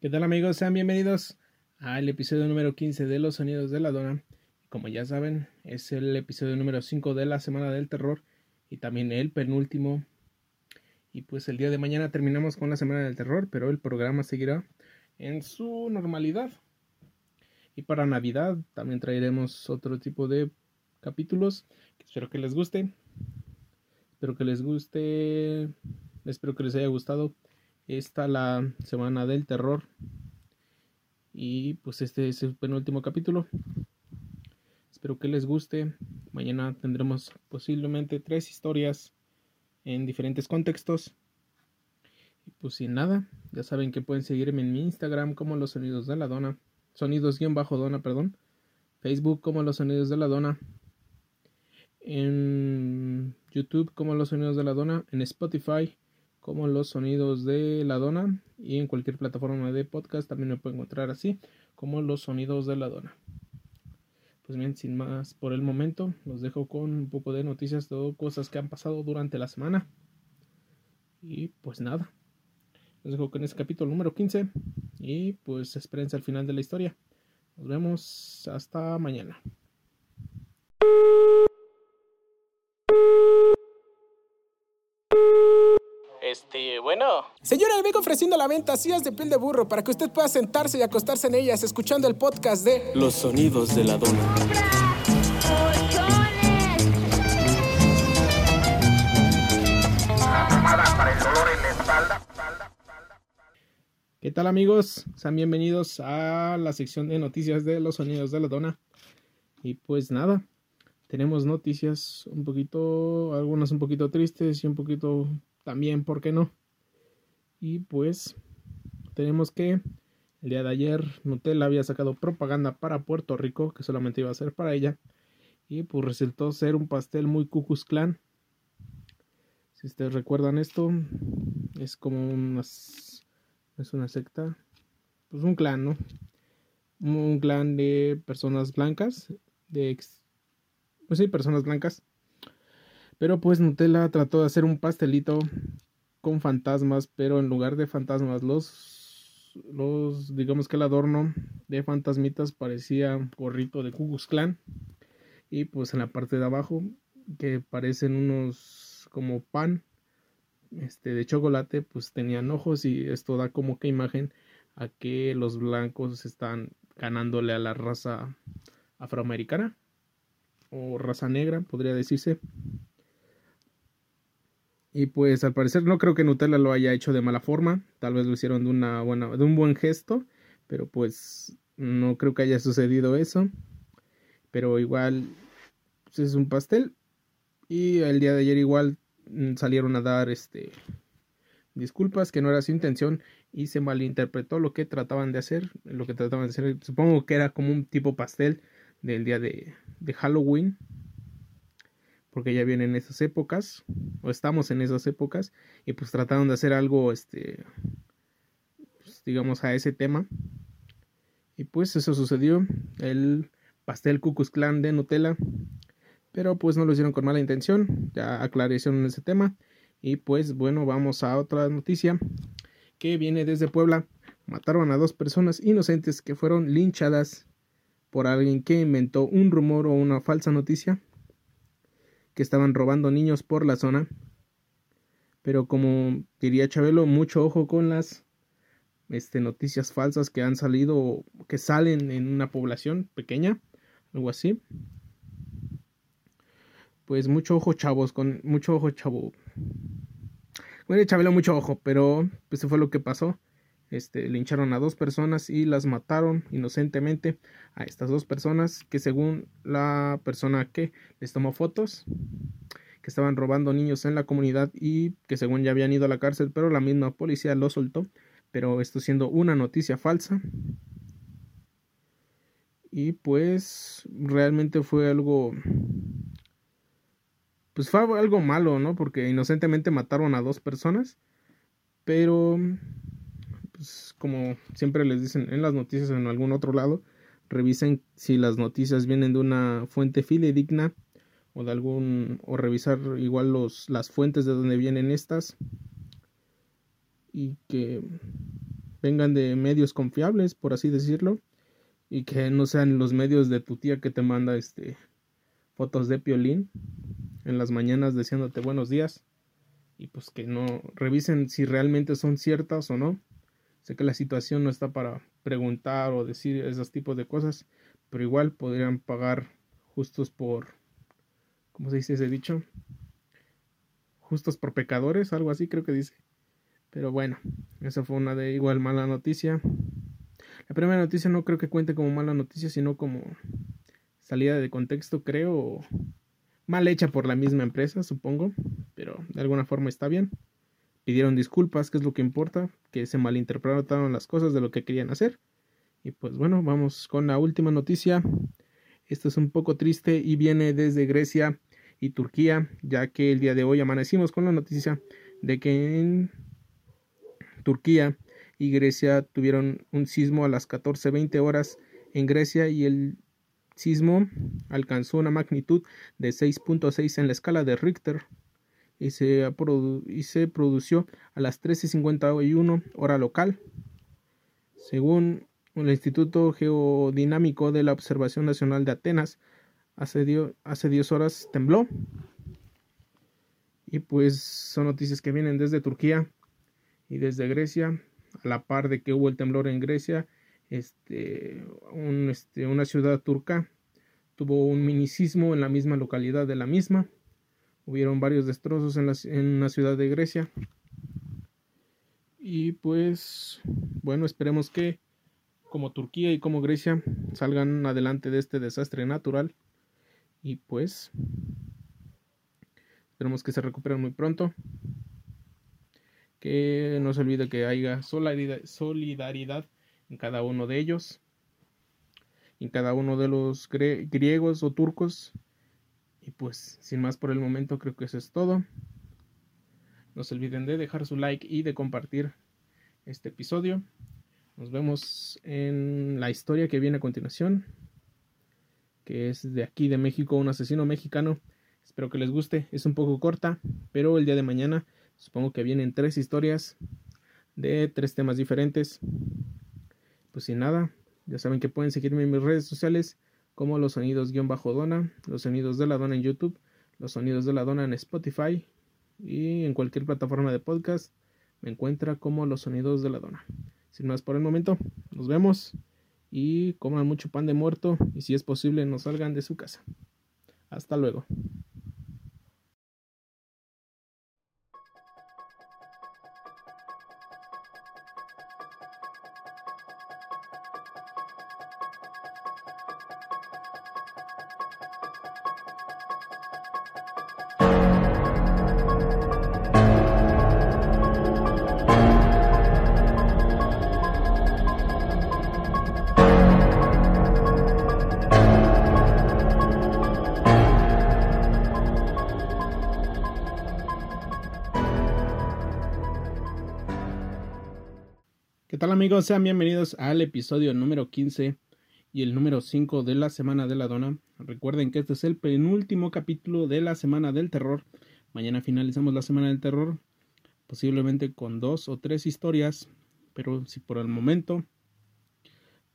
¿Qué tal amigos? Sean bienvenidos al episodio número 15 de Los Sonidos de la Dona. Como ya saben, es el episodio número 5 de la Semana del Terror y también el penúltimo. Y pues el día de mañana terminamos con la Semana del Terror, pero el programa seguirá en su normalidad. Y para Navidad también traeremos otro tipo de capítulos. Espero que les guste. Espero que les guste. Espero que les haya gustado esta la semana del terror. Y pues este es el penúltimo capítulo. Espero que les guste. Mañana tendremos posiblemente tres historias en diferentes contextos. Y pues sin nada, ya saben que pueden seguirme en mi Instagram como los sonidos de la dona. Sonidos-dona, perdón. Facebook como los sonidos de la dona. En YouTube como los sonidos de la dona. En Spotify como los sonidos de la dona y en cualquier plataforma de podcast también me puede encontrar así como los sonidos de la dona. Pues bien, sin más por el momento, los dejo con un poco de noticias de cosas que han pasado durante la semana. Y pues nada, los dejo con este capítulo número 15 y pues espérense al final de la historia. Nos vemos hasta mañana. Este, bueno. Señora, le vengo ofreciendo la venta sillas de piel de burro para que usted pueda sentarse y acostarse en ellas escuchando el podcast de Los sonidos de la dona. ¿Qué tal amigos? Sean bienvenidos a la sección de noticias de los sonidos de la dona. Y pues nada, tenemos noticias un poquito, algunas un poquito tristes y un poquito también, ¿por qué no? Y pues tenemos que el día de ayer Nutella había sacado propaganda para Puerto Rico, que solamente iba a ser para ella. Y pues resultó ser un pastel muy Cucus Clan. Si ustedes recuerdan esto, es como una, es una secta, pues un clan, ¿no? Un clan de personas blancas, de, pues sí, personas blancas pero pues Nutella trató de hacer un pastelito con fantasmas, pero en lugar de fantasmas, los, los digamos que el adorno de fantasmitas parecía gorrito de Ku Clan. Y pues en la parte de abajo, que parecen unos como pan este, de chocolate, pues tenían ojos y esto da como que imagen a que los blancos están ganándole a la raza afroamericana o raza negra, podría decirse. Y pues al parecer no creo que Nutella lo haya hecho de mala forma. Tal vez lo hicieron de una buena, de un buen gesto. Pero pues no creo que haya sucedido eso. Pero igual pues, es un pastel. Y el día de ayer igual mm, salieron a dar este disculpas que no era su intención y se malinterpretó lo que trataban de hacer. Lo que trataban de hacer, supongo que era como un tipo pastel del día de, de Halloween porque ya vienen esas épocas, o estamos en esas épocas, y pues trataron de hacer algo, este, pues, digamos, a ese tema. Y pues eso sucedió, el pastel Cucus Clan de Nutella, pero pues no lo hicieron con mala intención, ya aclararon ese tema. Y pues bueno, vamos a otra noticia que viene desde Puebla. Mataron a dos personas inocentes que fueron linchadas por alguien que inventó un rumor o una falsa noticia que estaban robando niños por la zona. Pero como diría Chabelo, mucho ojo con las este, noticias falsas que han salido, que salen en una población pequeña, algo así. Pues mucho ojo, chavos, con mucho ojo, chavo. Bueno, Chabelo, mucho ojo, pero pues eso fue lo que pasó. Este, lincharon a dos personas y las mataron inocentemente a estas dos personas que según la persona que les tomó fotos que estaban robando niños en la comunidad y que según ya habían ido a la cárcel pero la misma policía lo soltó. Pero esto siendo una noticia falsa. Y pues realmente fue algo pues fue algo malo no porque inocentemente mataron a dos personas pero pues, como siempre les dicen en las noticias en algún otro lado, revisen si las noticias vienen de una fuente fidedigna o de algún o revisar igual los las fuentes de donde vienen estas y que vengan de medios confiables, por así decirlo, y que no sean los medios de tu tía que te manda este fotos de piolín en las mañanas diciéndote buenos días y pues que no revisen si realmente son ciertas o no. Sé que la situación no está para preguntar o decir esos tipos de cosas, pero igual podrían pagar justos por ¿cómo se dice ese dicho? Justos por pecadores, algo así creo que dice. Pero bueno, esa fue una de igual mala noticia. La primera noticia no creo que cuente como mala noticia, sino como salida de contexto, creo, mal hecha por la misma empresa, supongo, pero de alguna forma está bien. Pidieron disculpas, que es lo que importa, que se malinterpretaron las cosas de lo que querían hacer. Y pues bueno, vamos con la última noticia. Esto es un poco triste y viene desde Grecia y Turquía, ya que el día de hoy amanecimos con la noticia de que en Turquía y Grecia tuvieron un sismo a las 14:20 horas en Grecia y el sismo alcanzó una magnitud de 6.6 en la escala de Richter y se, y se produjo a las 13:51 hora local. Según el Instituto Geodinámico de la Observación Nacional de Atenas, hace, hace 10 horas tembló. Y pues son noticias que vienen desde Turquía y desde Grecia, a la par de que hubo el temblor en Grecia, este, un, este, una ciudad turca tuvo un minicismo en la misma localidad de la misma. Hubieron varios destrozos en la, ciudad de Grecia. Y pues, bueno, esperemos que como Turquía y como Grecia salgan adelante de este desastre natural. Y pues, esperemos que se recuperen muy pronto que no se olvide que haya solidaridad en cada uno de ellos, en cada uno de los griegos o turcos. Y pues, sin más por el momento, creo que eso es todo. No se olviden de dejar su like y de compartir este episodio. Nos vemos en la historia que viene a continuación, que es de aquí de México, un asesino mexicano. Espero que les guste, es un poco corta, pero el día de mañana Supongo que vienen tres historias de tres temas diferentes. Pues sin nada, ya saben que pueden seguirme en mis redes sociales como los sonidos-dona, los sonidos de la dona en YouTube, los sonidos de la dona en Spotify y en cualquier plataforma de podcast me encuentra como los sonidos de la dona. Sin más por el momento, nos vemos y coman mucho pan de muerto y si es posible no salgan de su casa. Hasta luego. Tal amigos? Sean bienvenidos al episodio número 15 y el número 5 de la Semana de la Dona. Recuerden que este es el penúltimo capítulo de la Semana del Terror. Mañana finalizamos la Semana del Terror, posiblemente con dos o tres historias, pero si por el momento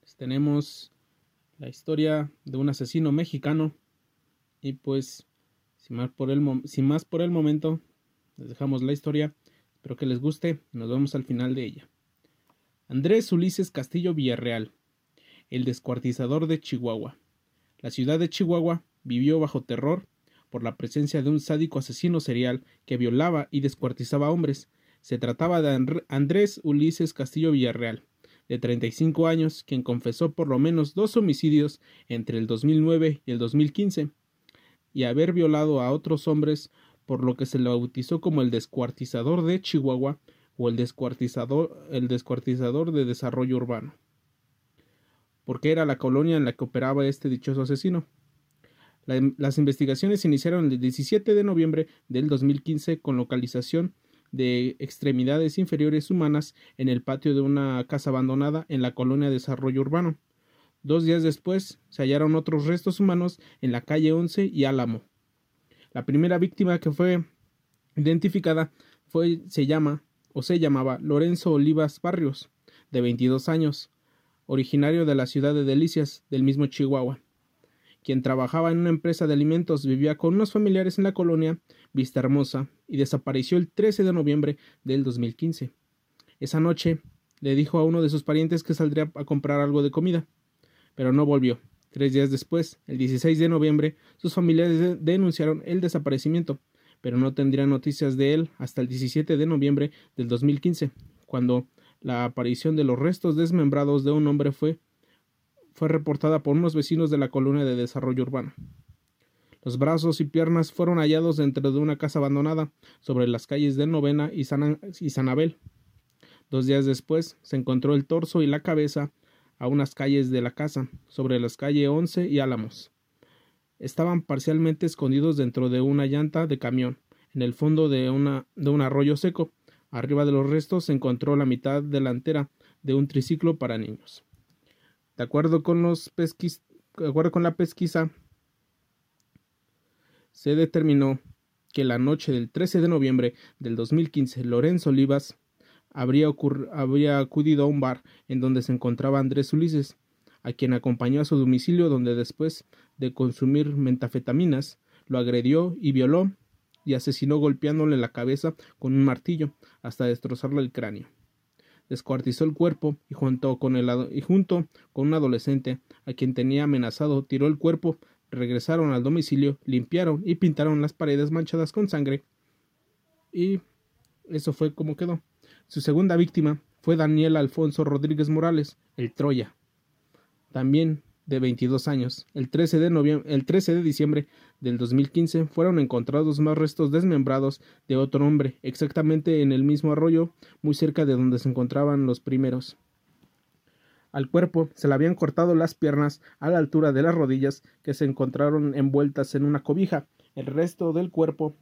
pues, tenemos la historia de un asesino mexicano y pues sin más por el, sin más por el momento les dejamos la historia. Espero que les guste. Nos vemos al final de ella. Andrés Ulises Castillo Villarreal, el descuartizador de Chihuahua. La ciudad de Chihuahua vivió bajo terror por la presencia de un sádico asesino serial que violaba y descuartizaba hombres. Se trataba de Andrés Ulises Castillo Villarreal, de 35 años, quien confesó por lo menos dos homicidios entre el 2009 y el 2015, y haber violado a otros hombres, por lo que se le bautizó como el descuartizador de Chihuahua o el descuartizador, el descuartizador de desarrollo urbano, porque era la colonia en la que operaba este dichoso asesino. las investigaciones iniciaron el 17 de noviembre del 2015 con localización de extremidades inferiores humanas en el patio de una casa abandonada en la colonia de Desarrollo Urbano. Dos días después se hallaron otros restos humanos en la calle 11 y Álamo. La primera víctima que fue identificada fue, se llama o se llamaba Lorenzo Olivas Barrios, de 22 años, originario de la ciudad de Delicias, del mismo Chihuahua, quien trabajaba en una empresa de alimentos, vivía con unos familiares en la colonia Vista Hermosa y desapareció el 13 de noviembre del 2015. Esa noche le dijo a uno de sus parientes que saldría a comprar algo de comida, pero no volvió. Tres días después, el 16 de noviembre, sus familiares denunciaron el desaparecimiento, pero no tendrían noticias de él hasta el 17 de noviembre del 2015, cuando la aparición de los restos desmembrados de un hombre fue, fue reportada por unos vecinos de la colonia de desarrollo urbano. Los brazos y piernas fueron hallados dentro de una casa abandonada sobre las calles de Novena y, San, y Sanabel. Dos días después se encontró el torso y la cabeza a unas calles de la casa, sobre las calles 11 y Álamos. Estaban parcialmente escondidos dentro de una llanta de camión, en el fondo de, una, de un arroyo seco. Arriba de los restos se encontró la mitad delantera de un triciclo para niños. De acuerdo con, los pesquis, de acuerdo con la pesquisa, se determinó que la noche del 13 de noviembre del 2015 Lorenzo Olivas habría, habría acudido a un bar en donde se encontraba Andrés Ulises, a quien acompañó a su domicilio donde después de consumir mentafetaminas lo agredió y violó y asesinó golpeándole la cabeza con un martillo hasta destrozarle el cráneo. Descuartizó el cuerpo y junto con, el, y junto con un adolescente a quien tenía amenazado tiró el cuerpo, regresaron al domicilio, limpiaron y pintaron las paredes manchadas con sangre y eso fue como quedó. Su segunda víctima fue Daniel Alfonso Rodríguez Morales, el Troya, también de 22 años. El 13 de, el 13 de diciembre del 2015 fueron encontrados más restos desmembrados de otro hombre, exactamente en el mismo arroyo, muy cerca de donde se encontraban los primeros. Al cuerpo se le habían cortado las piernas a la altura de las rodillas que se encontraron envueltas en una cobija. El resto del cuerpo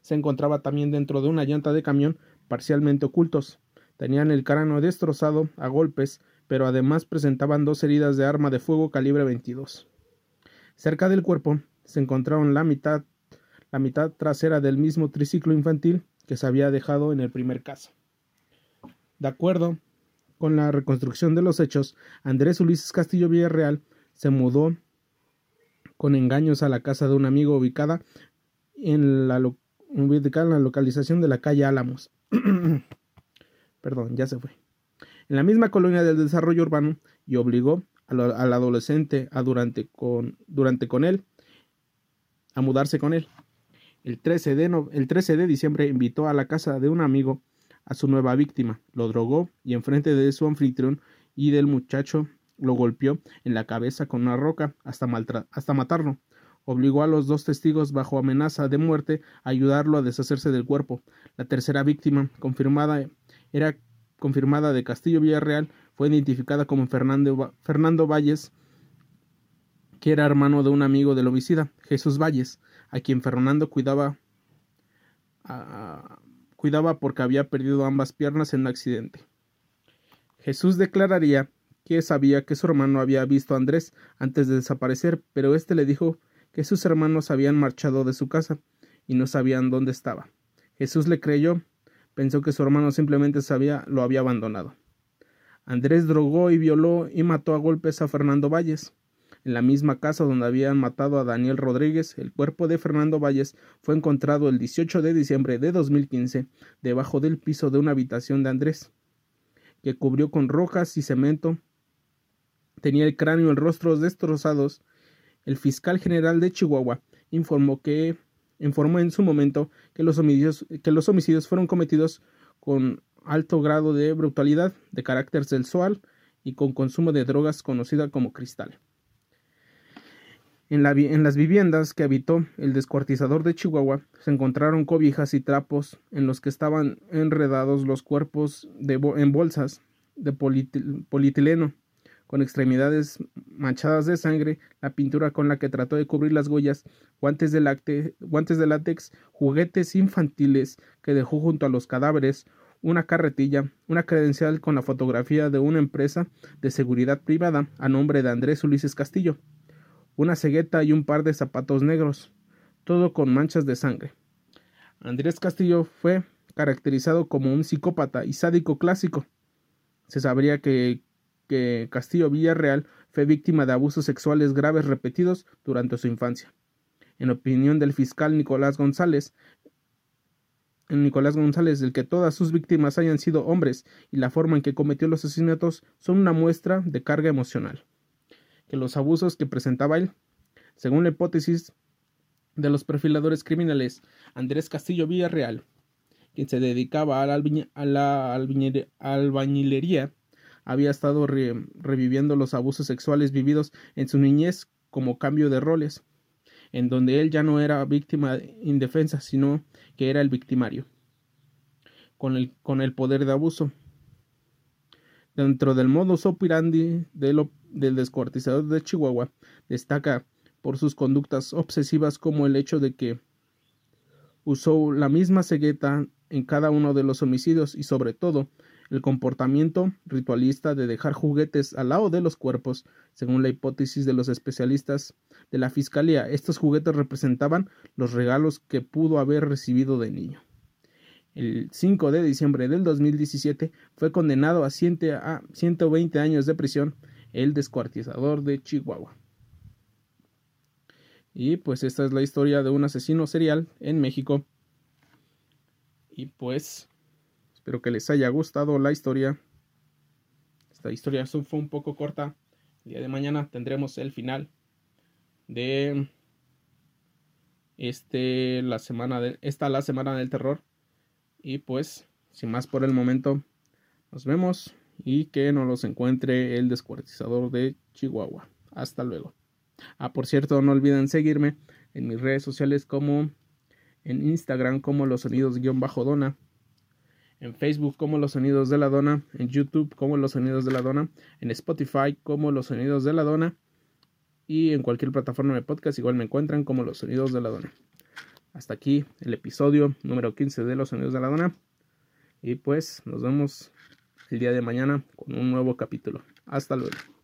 se encontraba también dentro de una llanta de camión parcialmente ocultos. Tenían el cráneo destrozado a golpes, pero además presentaban dos heridas de arma de fuego calibre 22. Cerca del cuerpo se encontraron la mitad, la mitad trasera del mismo triciclo infantil que se había dejado en el primer caso. De acuerdo con la reconstrucción de los hechos, Andrés Ulises Castillo Villarreal se mudó con engaños a la casa de un amigo ubicada en la, ubicada en la localización de la calle Álamos. Perdón, ya se fue. En la misma colonia del desarrollo urbano y obligó al, adolescente a durante con, durante con él a mudarse con él. El 13, de el 13 de diciembre invitó a la casa de un amigo a su nueva víctima, lo drogó y enfrente de su anfitrión y del muchacho lo golpeó en la cabeza con una roca hasta, hasta matarlo obligó a los dos testigos bajo amenaza de muerte a ayudarlo a deshacerse del cuerpo. La tercera víctima, confirmada, era confirmada de Castillo Villarreal, fue identificada como Fernando, Fernando Valles, que era hermano de un amigo del homicida, Jesús Valles, a quien Fernando cuidaba, cuidaba porque había perdido ambas piernas en un accidente. Jesús declararía que sabía que su hermano había visto a Andrés antes de desaparecer, pero éste le dijo que sus hermanos habían marchado de su casa y no sabían dónde estaba. Jesús le creyó, pensó que su hermano simplemente sabía, lo había abandonado. Andrés drogó y violó y mató a golpes a Fernando Valles. En la misma casa donde habían matado a Daniel Rodríguez, el cuerpo de Fernando Valles fue encontrado el 18 de diciembre de 2015 debajo del piso de una habitación de Andrés, que cubrió con rojas y cemento. Tenía el cráneo y el rostro destrozados el fiscal general de Chihuahua informó que informó en su momento que los homicidios, que los homicidios fueron cometidos con alto grado de brutalidad, de carácter sexual y con consumo de drogas conocida como cristal. En, la, en, las viviendas que habitó el descuartizador de Chihuahua se encontraron cobijas y trapos en los que estaban enredados los cuerpos de, en bolsas de polietileno con extremidades manchadas de sangre, la pintura con la que trató de cubrir las huellas, guantes de, guantes de látex, juguetes infantiles que dejó junto a los cadáveres, una carretilla, una credencial con la fotografía de una empresa de seguridad privada a nombre de Andrés Ulises Castillo, una cegueta y un par de zapatos negros, todo con manchas de sangre. Andrés Castillo fue caracterizado como un psicópata y sádico clásico. se sabría que, que Castillo Villarreal fue víctima de abusos sexuales graves repetidos durante su infancia. En opinión del fiscal Nicolás González, Nicolás González, el que todas sus víctimas hayan sido hombres y la forma en que cometió los asesinatos son una muestra de carga emocional. Que los abusos que presentaba él, según la hipótesis de los perfiladores criminales Andrés Castillo Villarreal, quien se dedicaba a la, albañilería, había estado reviviendo los abusos sexuales vividos en su niñez como cambio de roles, en donde él ya no era víctima indefensa, sino que era el victimario, con el, con el poder de abuso. Dentro del modus operandi del descuartizador de Chihuahua, destaca por sus conductas obsesivas como el hecho de que usó la misma cegueta en cada uno de los homicidios y sobre todo el comportamiento ritualista de dejar juguetes al lado de los cuerpos, según la hipótesis de los especialistas de la Fiscalía. Estos juguetes representaban los regalos que pudo haber recibido de niño. El 5 de diciembre del 2017 fue condenado a 120 años de prisión el descuartizador de Chihuahua. Y pues esta es la historia de un asesino serial en México y pues, espero que les haya gustado la historia. Esta historia fue un poco corta. El día de mañana tendremos el final de este la semana de esta la semana del terror. Y pues, sin más por el momento, nos vemos y que nos los encuentre el descuartizador de Chihuahua. Hasta luego. Ah, por cierto, no olviden seguirme en mis redes sociales como en Instagram como los sonidos-dona, en Facebook como los sonidos de la dona, en YouTube como los sonidos de la dona, en Spotify como los sonidos de la dona y en cualquier plataforma de podcast igual me encuentran como los sonidos de la dona. Hasta aquí el episodio número 15 de los sonidos de la dona y pues nos vemos el día de mañana con un nuevo capítulo. Hasta luego.